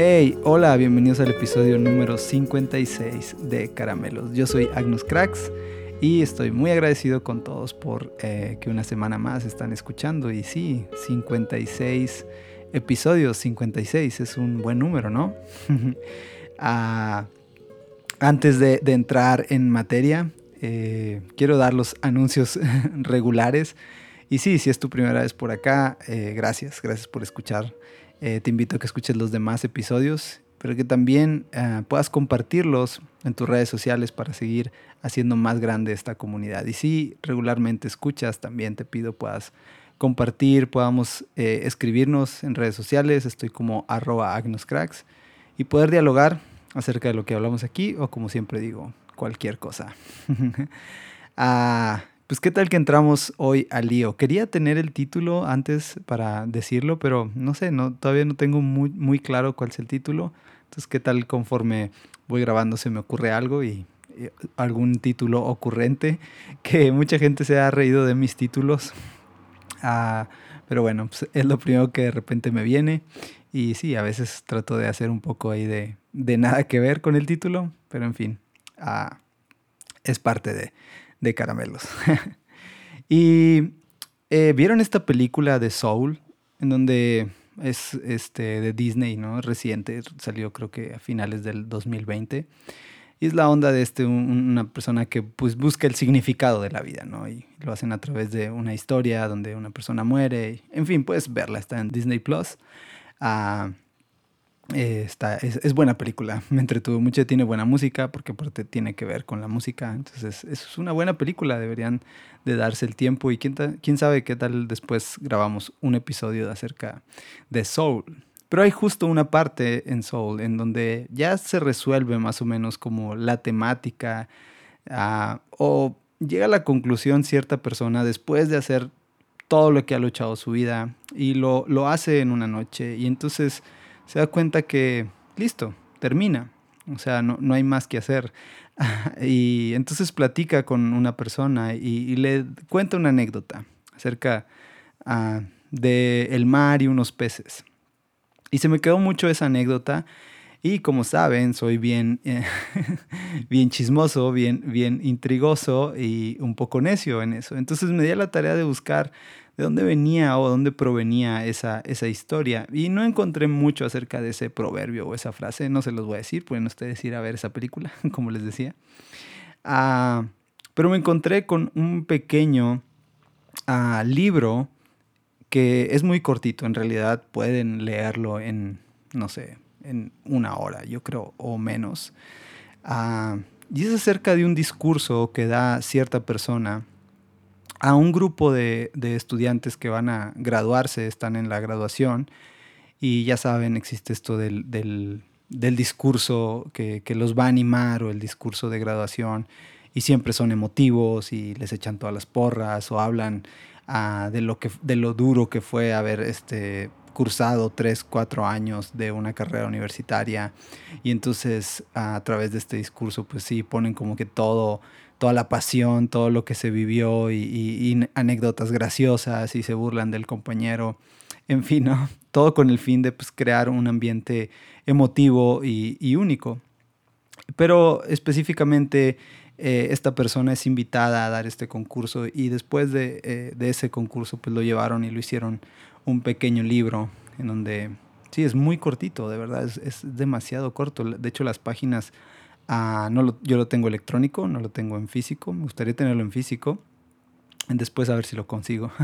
Hey, hola, bienvenidos al episodio número 56 de Caramelos. Yo soy Agnus Cracks y estoy muy agradecido con todos por eh, que una semana más están escuchando. Y sí, 56 episodios, 56 es un buen número, ¿no? Ah, antes de, entrar en materia, eh, quiero dar los anuncios regulares. Y sí, si es tu primera vez por acá, eh, gracias, gracias por escuchar eh, te invito a que escuches los demás episodios, pero que también eh, puedas compartirlos en tus redes sociales para seguir haciendo más grande esta comunidad. Y si regularmente escuchas, también te pido puedas compartir, podamos eh, escribirnos en redes sociales, estoy como arroba agnoscracks, y poder dialogar acerca de lo que hablamos aquí o como siempre digo, cualquier cosa. ah, pues qué tal que entramos hoy al lío. Quería tener el título antes para decirlo, pero no sé, no, todavía no tengo muy, muy claro cuál es el título. Entonces, qué tal conforme voy grabando se me ocurre algo y, algún título ocurrente, que mucha gente se ha reído de mis títulos. Ah, pero bueno, pues es lo primero que de repente me viene. Y sí, a veces trato de hacer un poco ahí de, de nada que ver con el título, pero en fin, ah, es parte de de caramelos. y eh, vieron esta película de Soul, en donde es este, de Disney, ¿no? Reciente, salió creo que a finales del 2020. Y es la onda de este, una persona que pues, busca el significado de la vida, ¿no? Y lo hacen a través de una historia donde una persona muere. En fin, puedes verla, está en Disney Plus. Ah, eh, está, es, buena película, me entretuvo mucho, tiene buena música, porque aparte tiene que ver con la música, entonces es una buena película, deberían de darse el tiempo. Y quién, quién sabe qué tal después grabamos un episodio acerca de Soul. Pero hay justo una parte en Soul en donde ya se resuelve más o menos como la temática ah, o llega a la conclusión cierta persona después de hacer todo lo que ha luchado su vida y lo, lo hace en una noche. Y entonces se da cuenta que, listo, termina. O sea, no, no hay más que hacer. y entonces platica con una persona y, le cuenta una anécdota acerca uh, de el mar y unos peces. Y se me quedó mucho esa anécdota. Y como saben, soy bien, bien chismoso, bien, bien intrigoso y un poco necio en eso. Entonces me di a la tarea de buscar de dónde venía o dónde provenía esa, esa historia. Y no encontré mucho acerca de ese proverbio o esa frase, no se los voy a decir, pueden ustedes ir a ver esa película, como les decía. Ah, pero me encontré con un pequeño ah, libro que es muy cortito, en realidad pueden leerlo en, no sé, en una hora, yo creo, o menos. Ah, y es acerca de un discurso que da cierta persona a un grupo de, estudiantes que van a graduarse, están en la graduación y ya saben, existe esto del, discurso que, los va a animar o el discurso de graduación y siempre son emotivos y les echan todas las porras o hablan ah, de, lo que, de lo duro que fue haber este, cursado tres, cuatro años de una carrera universitaria y entonces a través de este discurso pues sí ponen como que todo toda la pasión, todo lo que se vivió y, anécdotas graciosas y se burlan del compañero. En fin, ¿no? todo con el fin de pues, crear un ambiente emotivo y, único. Pero específicamente eh, esta persona es invitada a dar este concurso y después de, eh, ese concurso pues lo llevaron y lo hicieron un pequeño libro en donde, sí, es muy cortito, de verdad, es, es demasiado corto. De hecho las páginas Ah, no yo lo tengo electrónico, no lo tengo en físico. Me gustaría tenerlo en físico. Después a ver si lo consigo.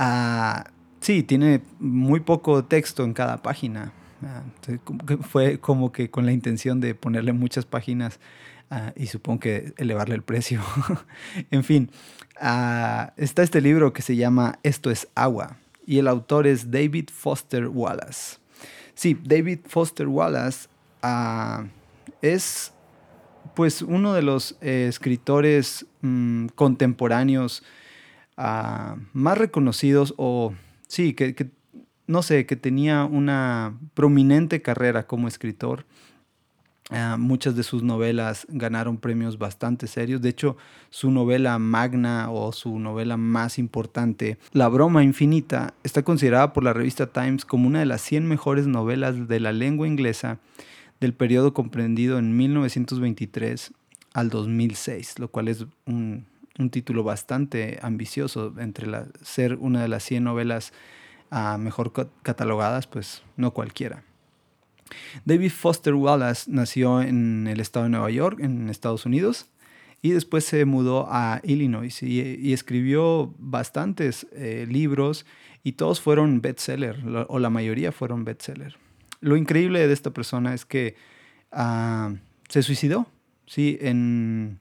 Ah, sí, tiene muy poco texto en cada página. Ah, fue como que con la intención de ponerle muchas páginas y supongo que elevarle el precio. en fin, está este libro que se llama Esto es agua y el autor es David Foster Wallace. Sí, David Foster Wallace es pues uno de los eh, escritores mm, contemporáneos ah, más reconocidos o sí, que, no sé, que tenía una prominente carrera como escritor. Ah, muchas de sus novelas ganaron premios bastante serios. De hecho, su novela magna o su novela más importante, La broma infinita, está considerada por la revista Times como una de las 100 mejores novelas de la lengua inglesa del periodo comprendido en 1923 al 2006, lo cual es un, título bastante ambicioso entre ser una de las 100 novelas ah, mejor catalogadas, pues no cualquiera. David Foster Wallace nació en el estado de Nueva York, en Estados Unidos, y después se mudó a Illinois y, escribió bastantes eh, libros y todos fueron bestseller, o la mayoría fueron bestseller. Lo increíble de esta persona es que ah, se suicidó, sí, en,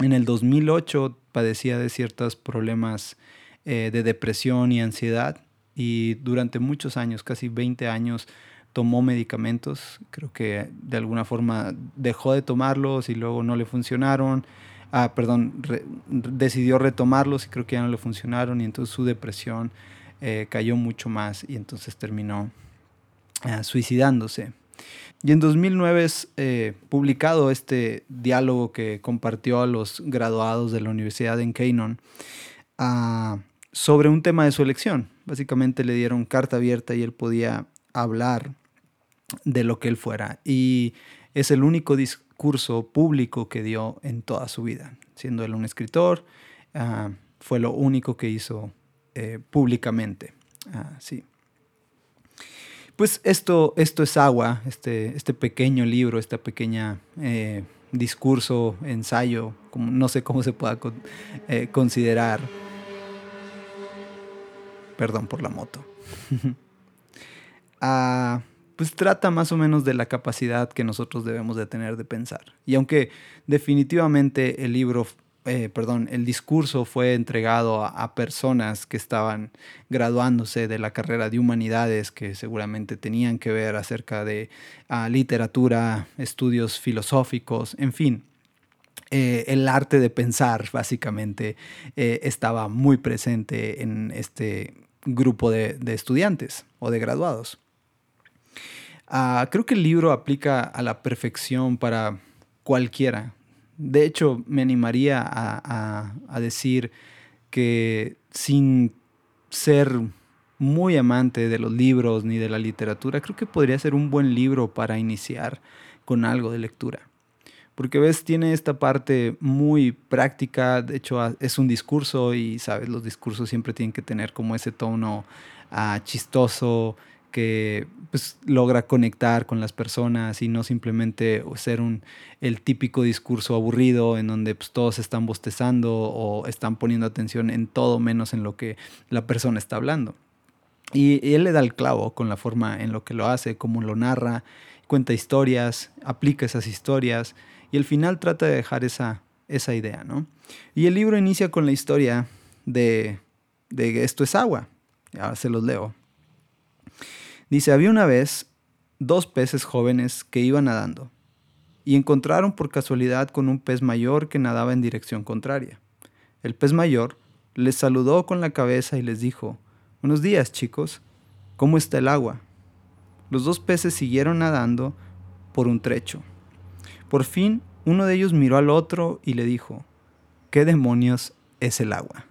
el 2008 padecía de ciertos problemas eh, de depresión y ansiedad y durante muchos años, casi 20 años, tomó medicamentos, creo que de alguna forma dejó de tomarlos y luego no le funcionaron, ah, perdón, decidió retomarlos y creo que ya no le funcionaron y entonces su depresión eh, cayó mucho más y entonces terminó ah, suicidándose. Y en 2009 es eh, publicado este diálogo que compartió a los graduados de la Universidad en Canon ah, sobre un tema de su elección. Básicamente le dieron carta abierta y él podía hablar de lo que él fuera. Y es el único discurso público que dio en toda su vida. Siendo él un escritor, ah, fue lo único que hizo eh, públicamente. Ah, sí. Pues esto, esto es agua, este, este pequeño libro, esta pequeña eh, discurso, ensayo, como, no sé cómo se pueda eh, considerar. Perdón por la moto. Ah, pues trata más o menos de la capacidad que nosotros debemos de tener de pensar. Y aunque definitivamente el libro, eh, perdón, el discurso fue entregado a, personas que estaban graduándose de la carrera de humanidades, que seguramente tenían que ver acerca de ah, literatura, estudios filosóficos, en fin, eh, el arte de pensar básicamente eh, estaba muy presente en este grupo de estudiantes o de graduados. Ah, creo que el libro aplica a la perfección para cualquiera. De hecho, me animaría a, decir que sin ser muy amante de los libros ni de la literatura, creo que podría ser un buen libro para iniciar con algo de lectura. Porque ves, tiene esta parte muy práctica, de hecho es un discurso y sabes, los discursos siempre tienen que tener como ese tono ah, chistoso, que pues, logra conectar con las personas y no simplemente ser un, el típico discurso aburrido en donde pues, todos están bostezando o están poniendo atención en todo menos en lo que la persona está hablando. Y, él le da el clavo con la forma en lo que lo hace, cómo lo narra, cuenta historias, aplica esas historias y al final trata de dejar esa, esa idea. ¿no? Y el libro inicia con la historia de, de esto es agua. Ya se los leo. Dice, había una vez dos peces jóvenes que iban nadando y encontraron por casualidad con un pez mayor que nadaba en dirección contraria. El pez mayor les saludó con la cabeza y les dijo, Buenos días chicos, ¿cómo está el agua? Los dos peces siguieron nadando por un trecho. Por fin, uno de ellos miró al otro y le dijo, ¿qué demonios es el agua?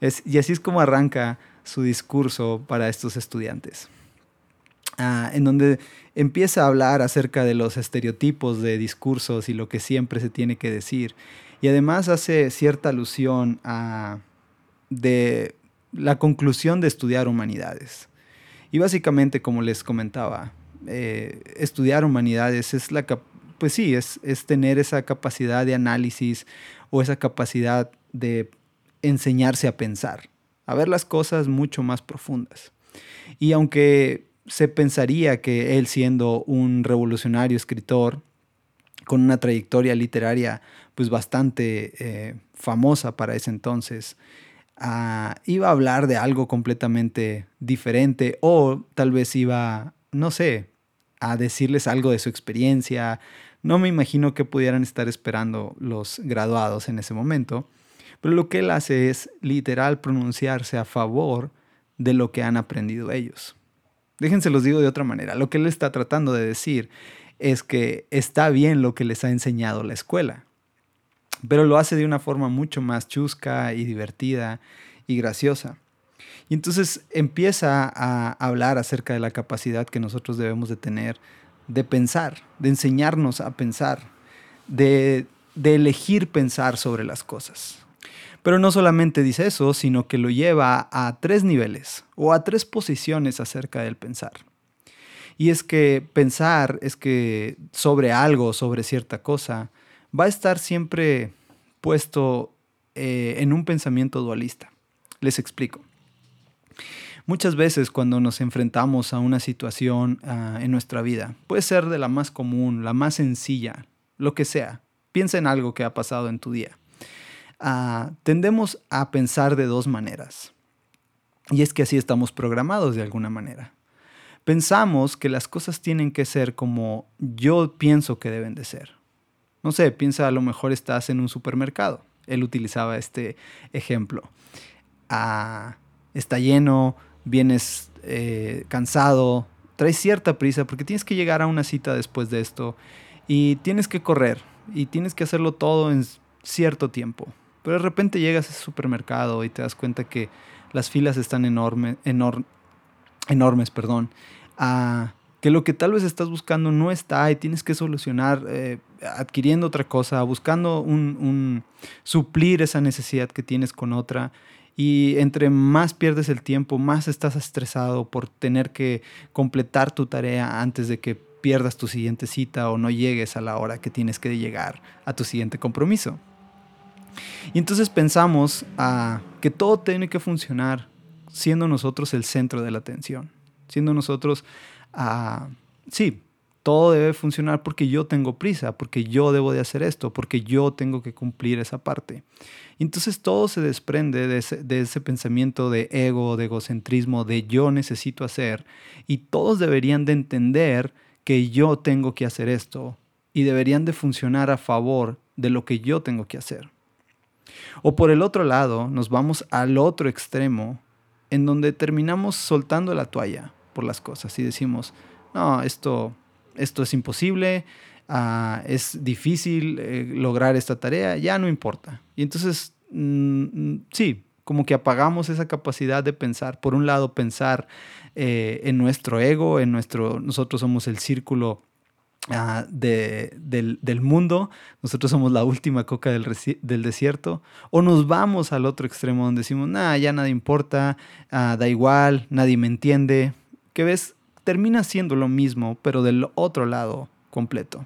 y así es como arranca su discurso para estos estudiantes. Ah, en donde empieza a hablar acerca de los estereotipos de discursos y lo que siempre se tiene que decir. Y además hace cierta alusión a de la conclusión de estudiar humanidades. Y básicamente, como les comentaba, eh, estudiar humanidades es la pues sí, es, es tener esa capacidad de análisis o esa capacidad de enseñarse a pensar a ver las cosas mucho más profundas. Y aunque se pensaría que él siendo un revolucionario escritor con una trayectoria literaria pues bastante eh, famosa para ese entonces, ah, iba a hablar de algo completamente diferente o tal vez iba, no sé, a decirles algo de su experiencia. No me imagino que pudieran estar esperando los graduados en ese momento. Pero lo que él hace es literal pronunciarse a favor de lo que han aprendido ellos. Déjense los digo de otra manera. Lo que él está tratando de decir es que está bien lo que les ha enseñado la escuela, pero lo hace de una forma mucho más chusca y divertida y graciosa. Y entonces empieza a hablar acerca de la capacidad que nosotros debemos de tener de pensar, de enseñarnos a pensar, de, de elegir pensar sobre las cosas. Pero no solamente dice eso, sino que lo lleva a tres niveles o a tres posiciones acerca del pensar. Y es que pensar es que sobre algo, sobre cierta cosa, va a estar siempre puesto eh, en un pensamiento dualista. Les explico. Muchas veces cuando nos enfrentamos a una situación ah, en nuestra vida, puede ser de la más común, la más sencilla, lo que sea, piensa en algo que ha pasado en tu día. Tendemos a pensar de dos maneras. Y es que así estamos programados de alguna manera. Pensamos que las cosas tienen que ser como yo pienso que deben de ser. No sé, piensa a lo mejor estás en un supermercado. Él utilizaba este ejemplo. Ah, está lleno, vienes eh, cansado, traes cierta prisa porque tienes que llegar a una cita después de esto y tienes que correr y tienes que hacerlo todo en cierto tiempo. Pero de repente llegas a ese supermercado y te das cuenta que las filas están enorme, enormes, perdón, que lo que tal vez estás buscando no está y tienes que solucionar eh, adquiriendo otra cosa, buscando un, suplir esa necesidad que tienes con otra. Y entre más pierdes el tiempo, más estás estresado por tener que completar tu tarea antes de que pierdas tu siguiente cita o no llegues a la hora que tienes que llegar a tu siguiente compromiso. Y entonces pensamos ah, que todo tiene que funcionar siendo nosotros el centro de la atención, siendo nosotros, ah, sí, todo debe funcionar porque yo tengo prisa, porque yo debo de hacer esto, porque yo tengo que cumplir esa parte. Entonces todo se desprende de ese, pensamiento de ego, de egocentrismo, de yo necesito hacer. Y todos deberían de entender que yo tengo que hacer esto y deberían de funcionar a favor de lo que yo tengo que hacer. O por el otro lado, nos vamos al otro extremo, en donde terminamos soltando la toalla por las cosas y decimos, no, esto, esto es imposible, ah, es difícil eh, lograr esta tarea, ya no importa. Y entonces, mm, sí, como que apagamos esa capacidad de pensar. Por un lado, pensar eh, en nuestro ego, en nuestro, nosotros somos el círculo Ah, del, mundo, nosotros somos la última coca del, desierto, o nos vamos al otro extremo donde decimos, nada, ya nada importa, ah, da igual, nadie me entiende, que ves, termina siendo lo mismo, pero del otro lado completo.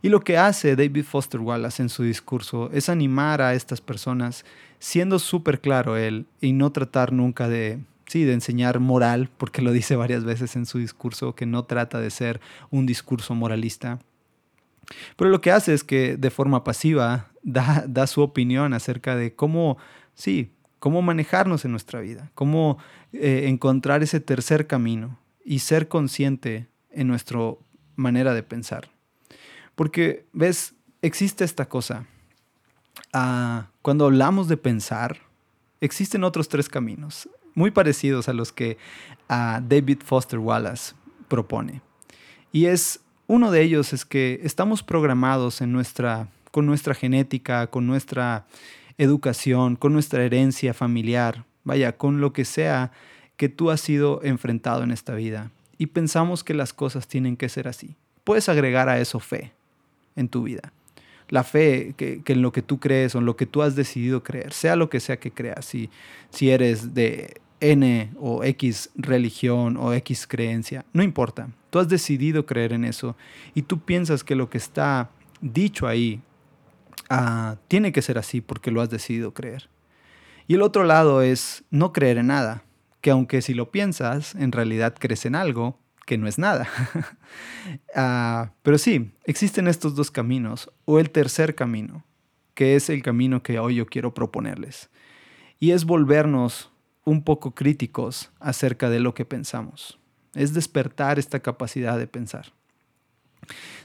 Y lo que hace David Foster Wallace en su discurso es animar a estas personas, siendo súper claro él, y no tratar nunca de sí, de enseñar moral, porque lo dice varias veces en su discurso, que no trata de ser un discurso moralista. Pero lo que hace es que de forma pasiva da, su opinión acerca de cómo, sí, cómo manejarnos en nuestra vida, cómo eh, encontrar ese tercer camino y ser consciente en nuestra manera de pensar. Porque, ves, existe esta cosa. Ah, cuando hablamos de pensar, existen otros tres caminos muy parecidos a los que David Foster Wallace propone. Y es uno de ellos es que estamos programados en nuestra, con nuestra genética, con nuestra educación, con nuestra herencia familiar, vaya, con lo que sea que tú has sido enfrentado en esta vida. Y pensamos que las cosas tienen que ser así. Puedes agregar a eso fe en tu vida la fe que, en lo que tú crees o en lo que tú has decidido creer, sea lo que sea que creas, si, si eres de N o X religión o X creencia, no importa, tú has decidido creer en eso y tú piensas que lo que está dicho ahí ah, tiene que ser así porque lo has decidido creer. Y el otro lado es no creer en nada, que aunque si lo piensas, en realidad crees en algo, que no es nada. Ah, pero sí, existen estos dos caminos, o el tercer camino, que es el camino que hoy yo quiero proponerles. Y es volvernos un poco críticos acerca de lo que pensamos. Es despertar esta capacidad de pensar.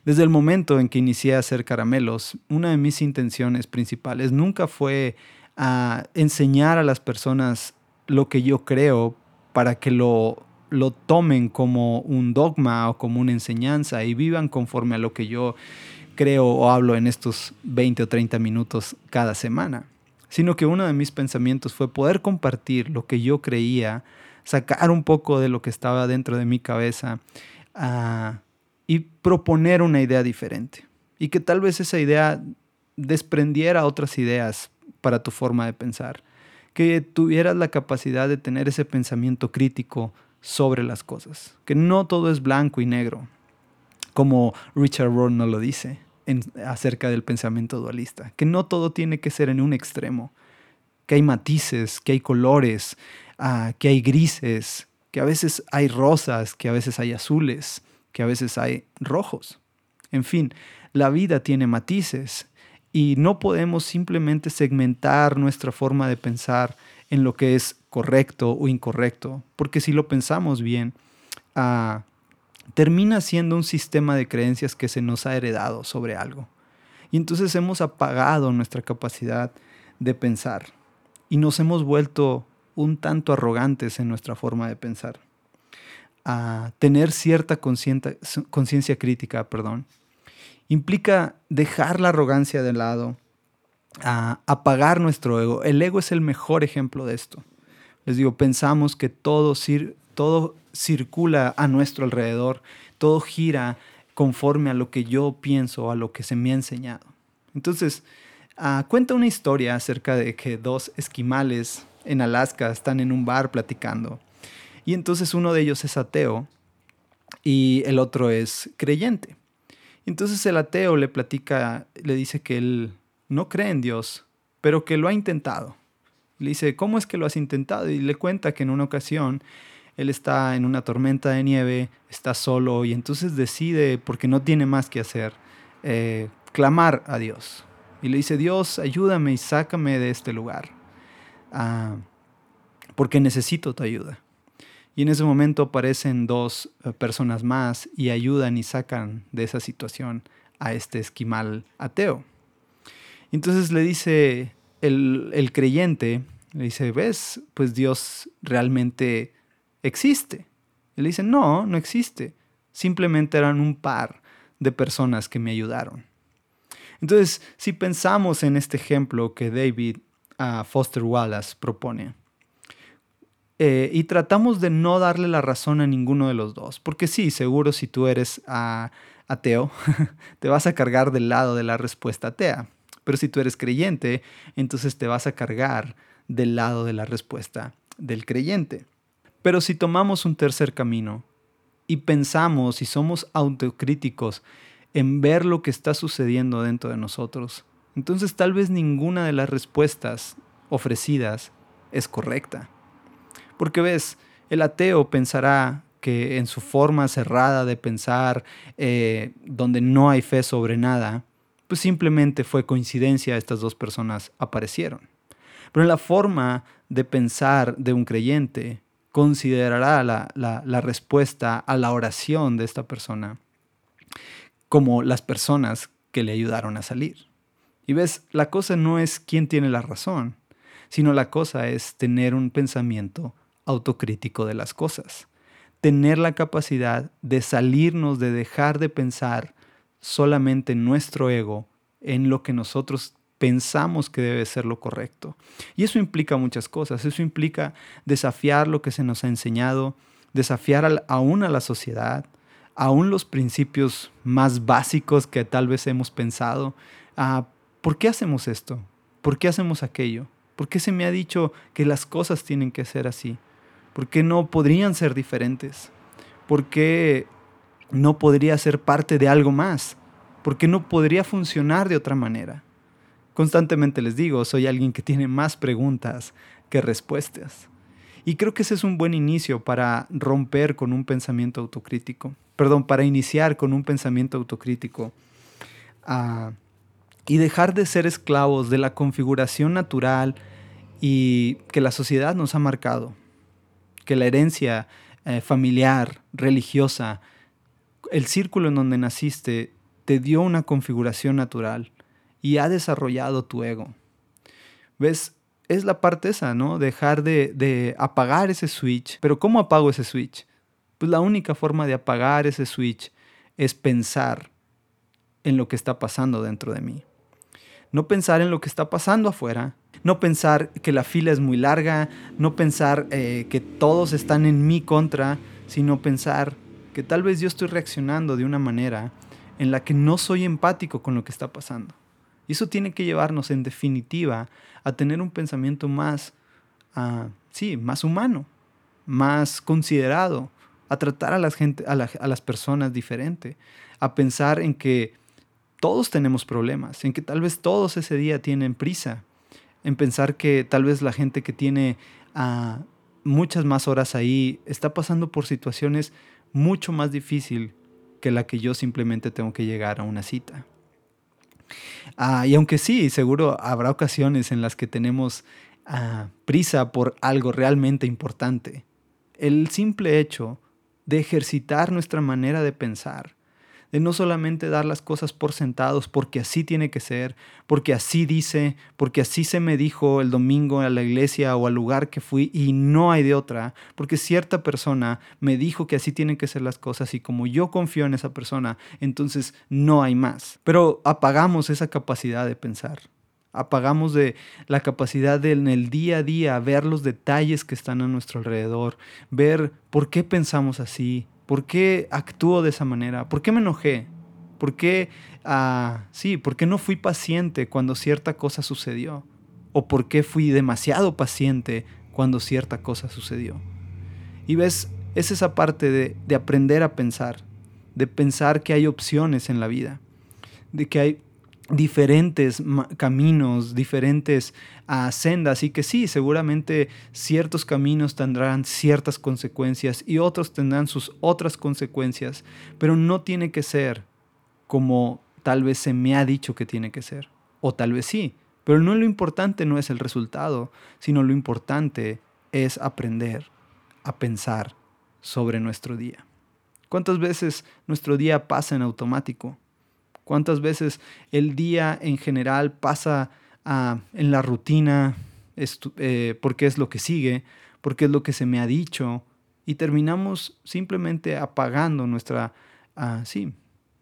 Desde el momento en que inicié a hacer caramelos, una de mis intenciones principales nunca fue a ah, enseñar a las personas lo que yo creo para que lo lo tomen como un dogma o como una enseñanza y vivan conforme a lo que yo creo o hablo en estos 20 o 30 minutos cada semana, sino que uno de mis pensamientos fue poder compartir lo que yo creía, sacar un poco de lo que estaba dentro de mi cabeza uh, y proponer una idea diferente. Y que tal vez esa idea desprendiera otras ideas para tu forma de pensar. Que tuvieras la capacidad de tener ese pensamiento crítico sobre las cosas. Que no todo es blanco y negro, como Richard Rohr nos lo dice en, acerca del pensamiento dualista. Que no todo tiene que ser en un extremo. Que hay matices, que hay colores, uh, que hay grises, que a veces hay rosas, que a veces hay azules, que a veces hay rojos. En fin, la vida tiene matices y no podemos simplemente segmentar nuestra forma de pensar en lo que es correcto o incorrecto, porque si lo pensamos bien, uh, termina siendo un sistema de creencias que se nos ha heredado sobre algo. Y entonces hemos apagado nuestra capacidad de pensar y nos hemos vuelto un tanto arrogantes en nuestra forma de pensar. A tener cierta conciencia crítica, perdón, implica dejar la arrogancia de lado, a apagar nuestro ego. El ego es el mejor ejemplo de esto. Les digo, pensamos que todo, circula a nuestro alrededor, todo gira conforme a lo que yo pienso, a lo que se me ha enseñado. Entonces, uh, cuenta una historia acerca de que dos esquimales en Alaska están en un bar platicando. Y entonces uno de ellos es ateo y el otro es creyente. Entonces el ateo le platica, le dice que él no cree en Dios, pero que lo ha intentado. Le dice, ¿cómo es que lo has intentado? Y le cuenta que en una ocasión él está en una tormenta de nieve, está solo y entonces decide, porque no tiene más que hacer, eh, clamar a Dios. Y le dice, Dios, ayúdame y sácame de este lugar, ah, porque necesito tu ayuda. Y en ese momento aparecen dos eh, personas más y ayudan y sacan de esa situación a este esquimal ateo. Entonces le dice el, creyente, le dice, ¿ves? Pues Dios realmente existe. Y le dice, no, no existe. Simplemente eran un par de personas que me ayudaron. Entonces, si pensamos en este ejemplo que David uh, Foster Wallace propone, eh, y tratamos de no darle la razón a ninguno de los dos. Porque sí, seguro si tú eres ah, ateo, te vas a cargar del lado de la respuesta atea. Pero si tú eres creyente, entonces te vas a cargar del lado de la respuesta del creyente. Pero si tomamos un tercer camino y pensamos y somos autocríticos en ver lo que está sucediendo dentro de nosotros, entonces tal vez ninguna de las respuestas ofrecidas es correcta. Porque ves, el ateo pensará que en su forma cerrada de pensar, eh, donde no hay fe sobre nada, pues simplemente fue coincidencia estas dos personas aparecieron. Pero en la forma de pensar de un creyente, considerará la, la respuesta a la oración de esta persona como las personas que le ayudaron a salir. Y ves, la cosa no es quién tiene la razón, sino la cosa es tener un pensamiento autocrítico de las cosas. Tener la capacidad de salirnos, de dejar de pensar solamente en nuestro ego, en lo que nosotros pensamos que debe ser lo correcto. Y eso implica muchas cosas. Eso implica desafiar lo que se nos ha enseñado, desafiar aún a la sociedad, aún los principios más básicos que tal vez hemos pensado. Ah, ¿Por qué hacemos esto? ¿Por qué hacemos aquello? ¿Por qué se me ha dicho que las cosas tienen que ser así? ¿Por qué no podrían ser diferentes? ¿Por qué no podría ser parte de algo más? ¿Por qué no podría funcionar de otra manera? Constantemente les digo, soy alguien que tiene más preguntas que respuestas. Y creo que ese es un buen inicio para romper con un pensamiento autocrítico. Perdón, para iniciar con un pensamiento autocrítico. Ah, y dejar de ser esclavos de la configuración natural y que la sociedad nos ha marcado que la herencia eh, familiar, religiosa, el círculo en donde naciste te dio una configuración natural y ha desarrollado tu ego. ¿Ves? Es la parte esa, ¿no? Dejar de, de apagar ese switch. Pero ¿cómo apago ese switch? pues la única forma de apagar ese switch es pensar en lo que está pasando dentro de mí. No pensar en lo que está pasando afuera, no pensar que la fila es muy larga, no pensar eh, que todos están en mi contra, sino pensar que tal vez yo estoy reaccionando de una manera en la que no soy empático con lo que está pasando. Y eso tiene que llevarnos en definitiva a tener un pensamiento más, uh, sí, más humano, más considerado, a tratar a, gente, a, a las personas diferente, a pensar en que todos tenemos problemas, en que tal vez todos ese día tienen prisa, en pensar que tal vez la gente que tiene uh, muchas más horas ahí está pasando por situaciones mucho más difíciles que la que yo simplemente tengo que llegar a una cita. Ah, y aunque sí, seguro habrá ocasiones en las que tenemos ah, prisa por algo realmente importante, el simple hecho de ejercitar nuestra manera de pensar, de no solamente dar las cosas por sentados porque así tiene que ser, porque así dice, porque así se me dijo el domingo a la iglesia o al lugar que fui y no hay de otra, porque cierta persona me dijo que así tienen que ser las cosas y como yo confío en esa persona, entonces no hay más. Pero apagamos esa capacidad de pensar. Apagamos de la capacidad de en el día a día ver los detalles que están a nuestro alrededor, ver por qué pensamos así, ¿Por qué actúo de esa manera? ¿Por qué me enojé? ¿Por qué, ah, sí, por qué no fui paciente cuando cierta cosa sucedió? ¿O por qué fui demasiado paciente cuando cierta cosa sucedió? Y ves, es esa parte de, de aprender a pensar, de pensar que hay opciones en la vida, de que hay diferentes caminos, diferentes uh, sendas y que sí, seguramente ciertos caminos tendrán ciertas consecuencias y otros tendrán sus otras consecuencias, pero no tiene que ser como tal vez se me ha dicho que tiene que ser, o tal vez sí, pero no lo importante no es el resultado, sino lo importante es aprender a pensar sobre nuestro día. ¿Cuántas veces nuestro día pasa en automático? ¿Cuántas veces el día en general pasa ah, en la rutina eh, porque es lo que sigue, porque es lo que se me ha dicho? Y terminamos simplemente apagando nuestra, ah,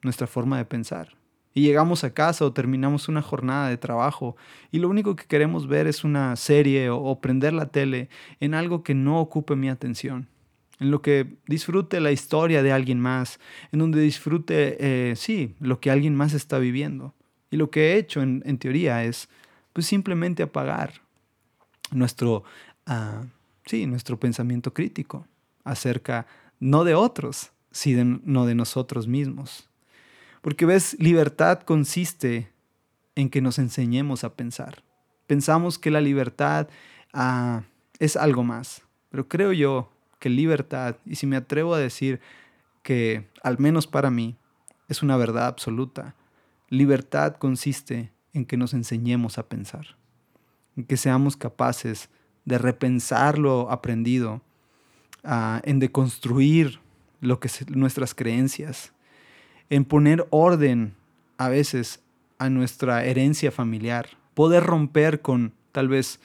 nuestra forma de pensar. Y llegamos a casa o terminamos una jornada de trabajo y lo único que queremos ver es una serie o prender la tele en algo que no ocupe mi atención en lo que disfrute la historia de alguien más, en donde disfrute, eh, sí, lo que alguien más está viviendo. Y lo que he hecho en, teoría es, pues simplemente apagar nuestro, uh, sí, nuestro pensamiento crítico acerca no de otros, sino de nosotros mismos. Porque ves, libertad consiste en que nos enseñemos a pensar. Pensamos que la libertad uh, es algo más, pero creo yo que libertad, y si me atrevo a decir que, al menos para mí, es una verdad absoluta, libertad consiste en que nos enseñemos a pensar, en que seamos capaces de repensar lo aprendido, uh, en deconstruir lo que nuestras creencias, en poner orden a veces a nuestra herencia familiar, poder romper con tal vez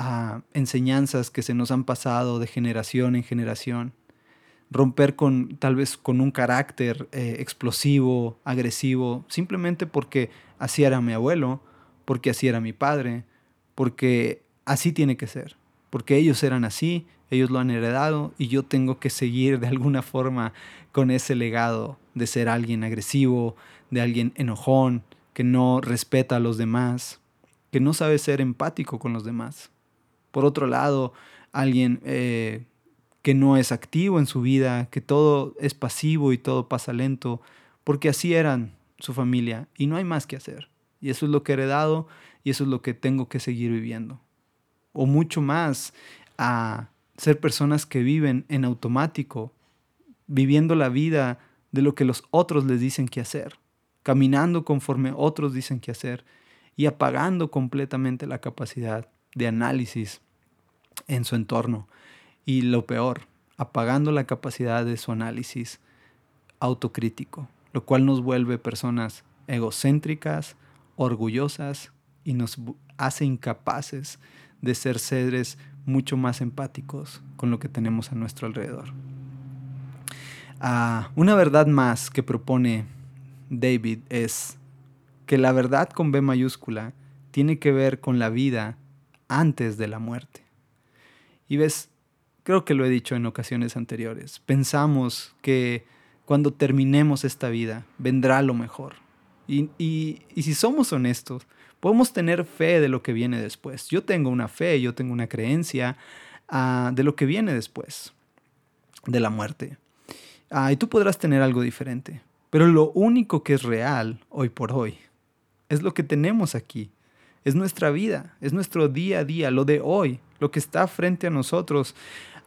a enseñanzas que se nos han pasado de generación en generación, romper con tal vez con un carácter eh, explosivo, agresivo, simplemente porque así era mi abuelo, porque así era mi padre, porque así tiene que ser, porque ellos eran así, ellos lo han heredado y yo tengo que seguir de alguna forma con ese legado de ser alguien agresivo, de alguien enojón, que no respeta a los demás, que no sabe ser empático con los demás. Por otro lado, alguien eh, que no es activo en su vida, que todo es pasivo y todo pasa lento, porque así eran su familia y no hay más que hacer. Y eso es lo que he heredado y eso es lo que tengo que seguir viviendo. O mucho más a ser personas que viven en automático, viviendo la vida de lo que los otros les dicen que hacer, caminando conforme otros dicen que hacer y apagando completamente la capacidad de análisis en su entorno. Y lo peor, apagando la capacidad de su análisis autocrítico, lo cual nos vuelve personas egocéntricas, orgullosas y nos hace incapaces de ser seres mucho más empáticos con lo que tenemos a nuestro alrededor. Ah, una verdad más que propone David es que la verdad con B mayúscula tiene que ver con la vida antes de la muerte. Y ves, creo que lo he dicho en ocasiones anteriores, pensamos que cuando terminemos esta vida vendrá lo mejor. Y, y, si somos honestos, podemos tener fe de lo que viene después. Yo tengo una fe, yo tengo una creencia uh, de lo que viene después de la muerte. Uh, y tú podrás tener algo diferente. Pero lo único que es real hoy por hoy es lo que tenemos aquí. Es nuestra vida, es nuestro día a día, lo de hoy, lo que está frente a nosotros.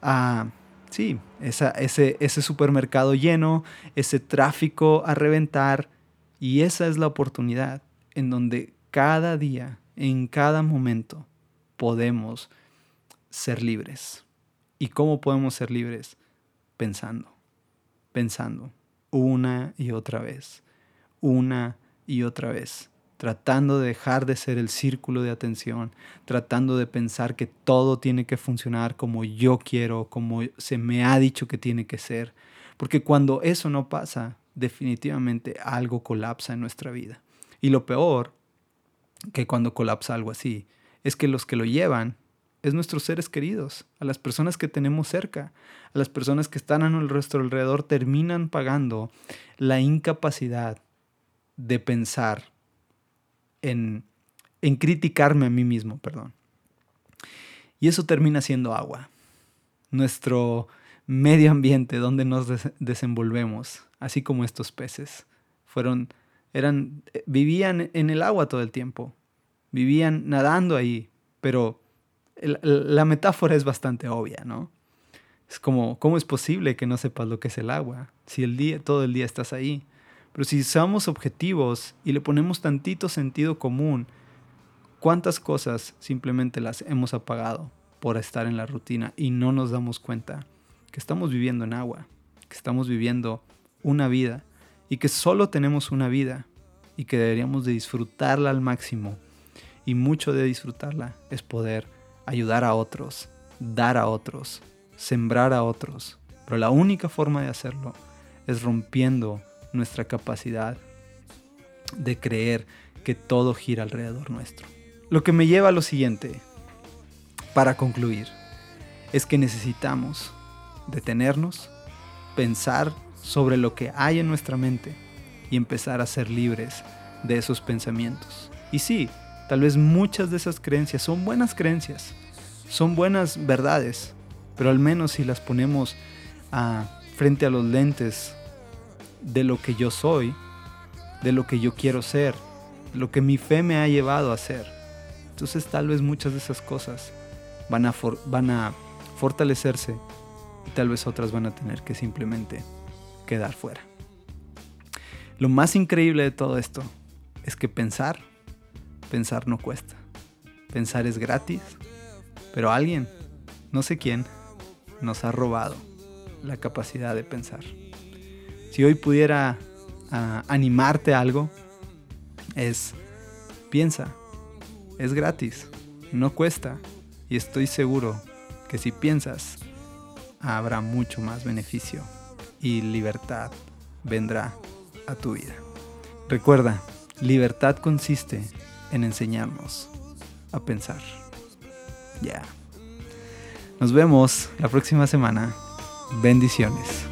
Uh, sí, esa, ese, ese supermercado lleno, ese tráfico a reventar. Y esa es la oportunidad en donde cada día, en cada momento, podemos ser libres. ¿Y cómo podemos ser libres? Pensando, pensando, una y otra vez, una y otra vez, tratando de dejar de ser el círculo de atención, tratando de pensar que todo tiene que funcionar como yo quiero, como se me ha dicho que tiene que ser. Porque cuando eso no pasa, definitivamente algo colapsa en nuestra vida. Y lo peor, que cuando colapsa algo así, es que los que lo llevan es nuestros seres queridos, a las personas que tenemos cerca, a las personas que están a nuestro alrededor, terminan pagando la incapacidad de pensar en, en criticarme a mí mismo, perdón. Y eso termina siendo agua, nuestro medio ambiente donde nos desenvolvemos, así como estos peces. Fueron, eran, vivían en el agua todo el tiempo, vivían nadando ahí, pero la metáfora es bastante obvia, ¿no? Es como, ¿cómo es posible que no sepas lo que es el agua? Si el día, todo el día estás ahí. Pero si somos objetivos y le ponemos tantito sentido común, ¿cuántas cosas simplemente las hemos apagado por estar en la rutina y no nos damos cuenta que estamos viviendo en agua, que estamos viviendo una vida y que solo tenemos una vida y que deberíamos de disfrutarla al máximo? Y mucho de disfrutarla es poder ayudar a otros, dar a otros, sembrar a otros. Pero la única forma de hacerlo es rompiendo nuestra capacidad de creer que todo gira alrededor nuestro. Lo que me lleva a lo siguiente, para concluir, es que necesitamos detenernos, pensar sobre lo que hay en nuestra mente y empezar a ser libres de esos pensamientos. Y sí, Tal vez muchas de esas creencias son buenas creencias, son buenas verdades, pero al menos si las ponemos frente a los lentes de lo que yo soy, de lo que yo quiero ser, lo que mi fe me ha llevado a ser. Entonces tal vez muchas de esas cosas van a, van a fortalecerse y tal vez otras van a tener que simplemente quedar fuera. Lo más increíble de todo esto es que pensar Pensar no cuesta. Pensar es gratis. Pero alguien, no sé quién, nos ha robado la capacidad de pensar. Si hoy pudiera ah, animarte a algo, es piensa, es gratis, no cuesta y estoy seguro que si piensas habrá mucho más beneficio y libertad vendrá a tu vida. Recuerda, libertad consiste en enseñarnos a pensar. Ya. Nos vemos la próxima semana. Bendiciones.